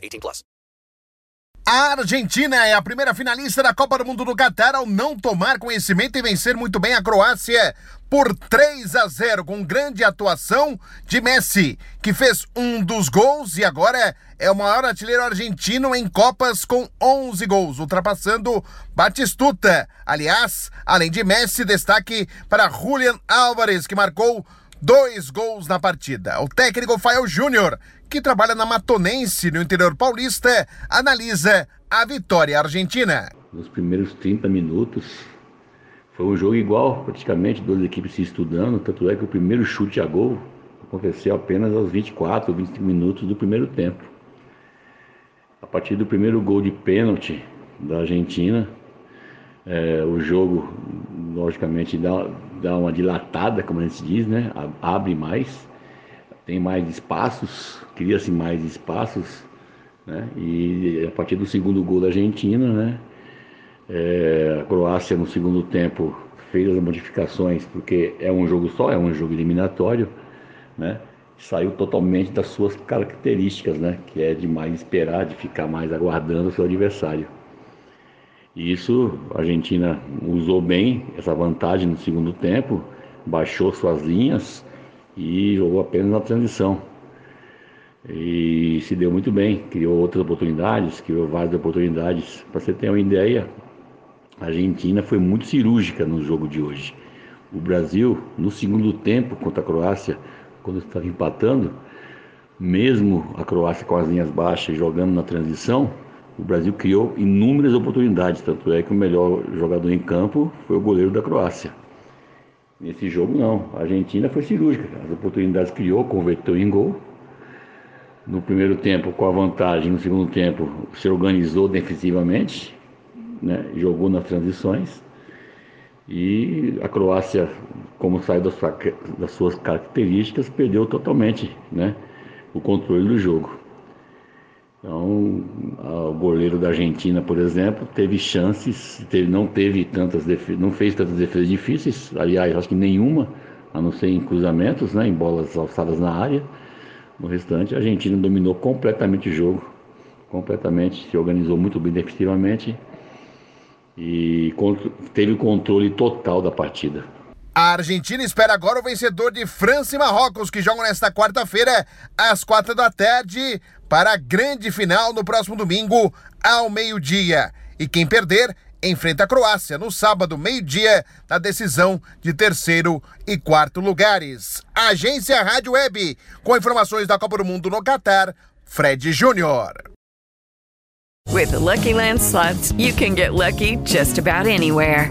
18 plus. A Argentina é a primeira finalista da Copa do Mundo do Catar ao não tomar conhecimento e vencer muito bem a Croácia por 3 a 0 com grande atuação de Messi, que fez um dos gols e agora é o maior artilheiro argentino em Copas com 11 gols, ultrapassando Batistuta. Aliás, além de Messi, destaque para Julian Álvares, que marcou dois gols na partida. O técnico Fael Júnior, que trabalha na Matonense, no interior paulista, analisa a vitória argentina. Nos primeiros 30 minutos, foi um jogo igual, praticamente, duas equipes se estudando, tanto é que o primeiro chute a gol aconteceu apenas aos 24 ou 25 minutos do primeiro tempo. A partir do primeiro gol de pênalti da Argentina, é, o jogo, logicamente, dá, dá uma dilatada, como a gente diz, né? Abre mais, tem mais espaços, cria-se mais espaços, né? E a partir do segundo gol da Argentina, né? É, a Croácia no segundo tempo fez as modificações porque é um jogo só, é um jogo eliminatório, né? Saiu totalmente das suas características, né? Que é de mais esperar, de ficar mais aguardando o seu adversário. E isso a Argentina usou bem essa vantagem no segundo tempo, baixou suas linhas e jogou apenas na transição. E se deu muito bem, criou outras oportunidades, criou várias oportunidades. Para você ter uma ideia, a Argentina foi muito cirúrgica no jogo de hoje. O Brasil, no segundo tempo contra a Croácia, quando estava empatando, mesmo a Croácia com as linhas baixas jogando na transição, o Brasil criou inúmeras oportunidades, tanto é que o melhor jogador em campo foi o goleiro da Croácia. Nesse jogo não, a Argentina foi cirúrgica, as oportunidades criou, converteu em gol. No primeiro tempo, com a vantagem, no segundo tempo, se organizou defensivamente, né? jogou nas transições. E a Croácia, como saiu das, suas características, perdeu totalmente né? o controle do jogo. Então, o goleiro da Argentina, por exemplo, teve chances, teve, não teve tantas não fez tantas defesas difíceis, aliás, acho que nenhuma, a não ser em cruzamentos, né, em bolas alçadas na área. No restante, a Argentina dominou completamente o jogo, completamente, se organizou muito bem defensivamente e teve o controle total da partida. A Argentina espera agora o vencedor de França e Marrocos, que jogam nesta quarta-feira, às quatro da tarde, para a grande final no próximo domingo, ao meio-dia. E quem perder enfrenta a Croácia no sábado, meio-dia, na decisão de terceiro e quarto lugares. Agência Rádio Web, com informações da Copa do Mundo no Catar, Fred Júnior. With the Lucky Land slots, you can get lucky just about anywhere.